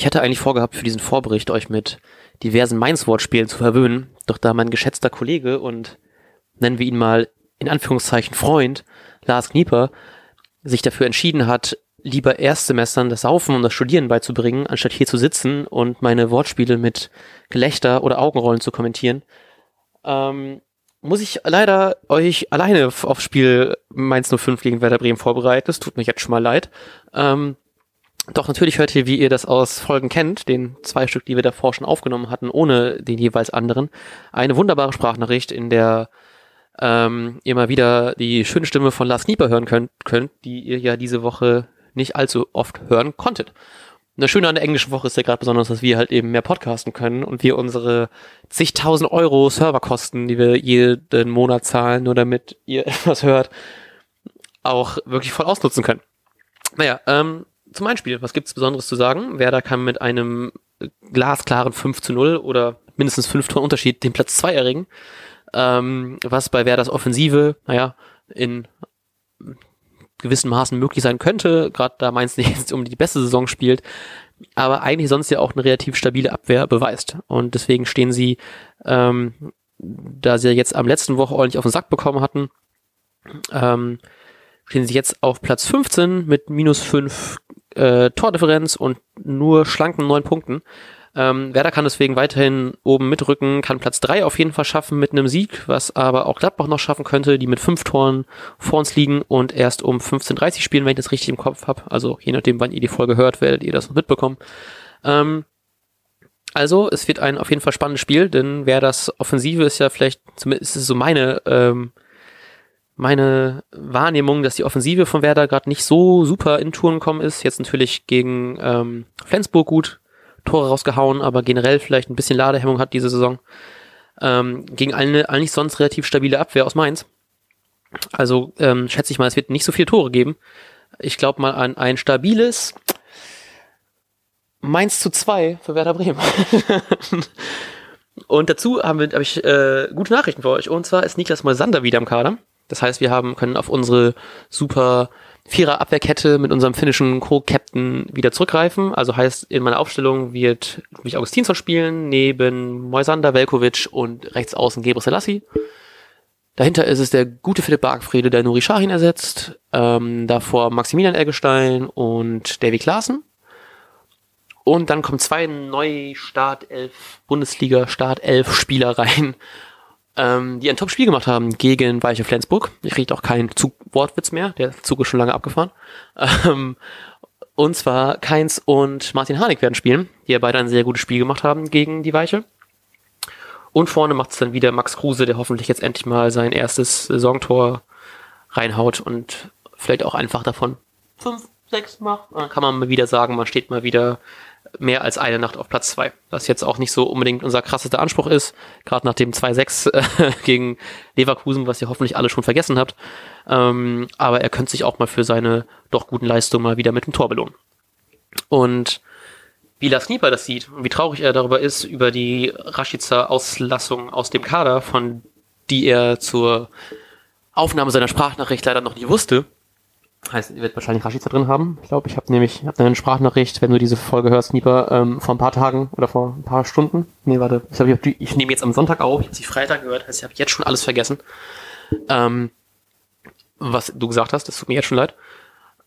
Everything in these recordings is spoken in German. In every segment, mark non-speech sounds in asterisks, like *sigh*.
Ich hatte eigentlich vorgehabt, für diesen Vorbericht euch mit diversen Mainz-Wortspielen zu verwöhnen, doch da mein geschätzter Kollege und nennen wir ihn mal in Anführungszeichen Freund, Lars Knieper, sich dafür entschieden hat, lieber Erstsemestern das Saufen und das Studieren beizubringen, anstatt hier zu sitzen und meine Wortspiele mit Gelächter oder Augenrollen zu kommentieren, ähm, muss ich leider euch alleine aufs Spiel Mainz 05 gegen Werder Bremen vorbereiten. Es tut mir jetzt schon mal leid. Ähm, doch natürlich hört ihr, wie ihr das aus Folgen kennt, den zwei Stück, die wir davor schon aufgenommen hatten, ohne den jeweils anderen, eine wunderbare Sprachnachricht, in der ähm, ihr mal wieder die schöne Stimme von Lars Knieper hören könnt, könnt, die ihr ja diese Woche nicht allzu oft hören konntet. Das Schöne an der englischen Woche ist ja gerade besonders, dass wir halt eben mehr podcasten können und wir unsere zigtausend Euro Serverkosten, die wir jeden Monat zahlen, nur damit ihr *laughs* etwas hört, auch wirklich voll ausnutzen können. Naja, ähm, zum Einspiel, was gibt's Besonderes zu sagen? Werder kann mit einem glasklaren 5 zu 0 oder mindestens 5 Toren Unterschied den Platz 2 erringen. Ähm, was bei Werders Offensive, naja, in gewissen Maßen möglich sein könnte, gerade da Mainz nicht *laughs* jetzt um die beste Saison spielt, aber eigentlich sonst ja auch eine relativ stabile Abwehr beweist. Und deswegen stehen sie, ähm, da sie jetzt am letzten Woche ordentlich auf den Sack bekommen hatten, ähm, stehen sie jetzt auf Platz 15 mit minus 5 äh, Tordifferenz und nur schlanken 9 Punkten. Ähm, Werder kann deswegen weiterhin oben mitrücken, kann Platz 3 auf jeden Fall schaffen mit einem Sieg, was aber auch Gladbach noch schaffen könnte, die mit 5 Toren vor uns liegen und erst um 15.30 spielen, wenn ich das richtig im Kopf habe. Also je nachdem, wann ihr die Folge hört, werdet ihr das noch mitbekommen. Ähm, also, es wird ein auf jeden Fall spannendes Spiel, denn wer das Offensive ist ja vielleicht, zumindest ist es so meine ähm, meine Wahrnehmung, dass die Offensive von Werder gerade nicht so super in Touren gekommen ist. Jetzt natürlich gegen ähm, Flensburg gut Tore rausgehauen, aber generell vielleicht ein bisschen Ladehemmung hat diese Saison. Ähm, gegen eine eigentlich sonst relativ stabile Abwehr aus Mainz. Also ähm, schätze ich mal, es wird nicht so viele Tore geben. Ich glaube mal an ein stabiles Mainz zu zwei für Werder Bremen. *laughs* Und dazu habe ich äh, gute Nachrichten für euch. Und zwar ist Niklas Moisander wieder im Kader. Das heißt, wir haben, können auf unsere super Vierer Abwehrkette mit unserem finnischen Co-Captain wieder zurückgreifen. Also heißt, in meiner Aufstellung wird mich Augustinsson spielen, neben Moisander, Velkovic und rechts außen Gebre Selassie. Dahinter ist es der gute Philipp Bargfriede, der Nuri Shahin ersetzt. Ähm, davor Maximilian Eggestein und Davy Klaassen. Und dann kommen zwei neue Startelf, Bundesliga Startelf Spieler rein ähm, die ein Top-Spiel gemacht haben gegen Weiche Flensburg. Ich rede auch keinen Zug Wortwitz mehr, der Zug ist schon lange abgefahren. Ähm, und zwar Keins und Martin Harnik werden spielen, die ja beide ein sehr gutes Spiel gemacht haben gegen die Weiche. Und vorne macht es dann wieder Max Kruse, der hoffentlich jetzt endlich mal sein erstes Saisontor reinhaut und vielleicht auch einfach davon fünf, sechs macht. Dann kann man mal wieder sagen, man steht mal wieder mehr als eine Nacht auf Platz zwei. Was jetzt auch nicht so unbedingt unser krassester Anspruch ist, gerade nach dem 2-6 äh, *laughs* gegen Leverkusen, was ihr hoffentlich alle schon vergessen habt. Ähm, aber er könnte sich auch mal für seine doch guten Leistungen mal wieder mit dem Tor belohnen. Und wie Lars Knieper das sieht und wie traurig er darüber ist, über die Rashica-Auslassung aus dem Kader, von die er zur Aufnahme seiner Sprachnachricht leider noch nie wusste, Heißt, ihr werdet wahrscheinlich Rashica drin haben. Ich glaube, ich habe nämlich hab eine Sprachnachricht, wenn du diese Folge hörst, Nieper, ähm, vor ein paar Tagen oder vor ein paar Stunden. Nee, warte. Ich, glaub, ich, ich nehme jetzt am Sonntag auf. Ich habe sie Freitag gehört. Heißt, ich habe jetzt schon alles vergessen. Ähm, was du gesagt hast, das tut mir jetzt schon leid.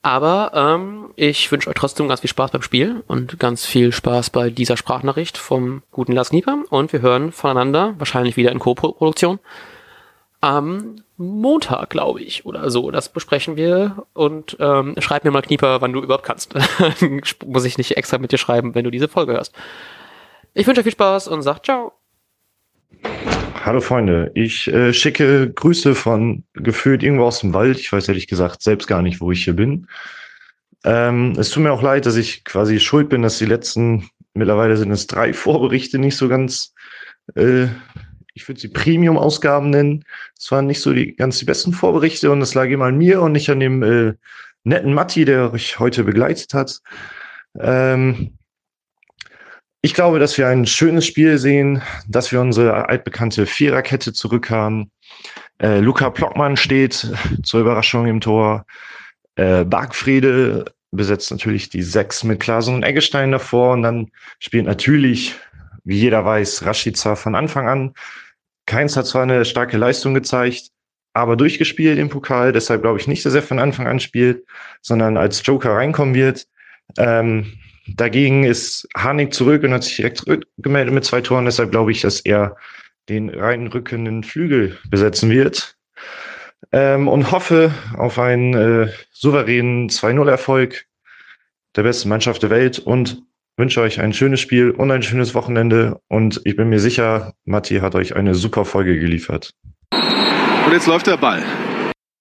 Aber ähm, ich wünsche euch trotzdem ganz viel Spaß beim Spiel und ganz viel Spaß bei dieser Sprachnachricht vom guten Lars Knieper. Und wir hören voneinander, wahrscheinlich wieder in Co-Produktion am Montag, glaube ich, oder so. Das besprechen wir und ähm, schreib mir mal Knieper, wann du überhaupt kannst. *laughs* Muss ich nicht extra mit dir schreiben, wenn du diese Folge hörst. Ich wünsche viel Spaß und sag ciao. Hallo Freunde, ich äh, schicke Grüße von gefühlt irgendwo aus dem Wald. Ich weiß ehrlich gesagt selbst gar nicht, wo ich hier bin. Ähm, es tut mir auch leid, dass ich quasi schuld bin, dass die letzten, mittlerweile sind es drei *laughs* Vorberichte nicht so ganz äh, ich würde sie Premium-Ausgaben nennen. Es waren nicht so die ganz die besten Vorberichte und es lag immer an mir und nicht an dem äh, netten Matti, der euch heute begleitet hat. Ähm, ich glaube, dass wir ein schönes Spiel sehen, dass wir unsere altbekannte Viererkette zurückhaben. Äh, Luca Plockmann steht zur Überraschung im Tor. Äh, Bargfriede besetzt natürlich die Sechs mit Klasen und Eggestein davor und dann spielt natürlich, wie jeder weiß, Rashica von Anfang an. Keins hat zwar eine starke Leistung gezeigt, aber durchgespielt im Pokal. Deshalb glaube ich nicht, dass er von Anfang an spielt, sondern als Joker reinkommen wird. Ähm, dagegen ist Harnik zurück und hat sich direkt zurückgemeldet mit zwei Toren. Deshalb glaube ich, dass er den reinrückenden Flügel besetzen wird. Ähm, und hoffe auf einen äh, souveränen 2-0-Erfolg der besten Mannschaft der Welt und wünsche euch ein schönes Spiel und ein schönes Wochenende. Und ich bin mir sicher, Matti hat euch eine super Folge geliefert. Und jetzt läuft der Ball.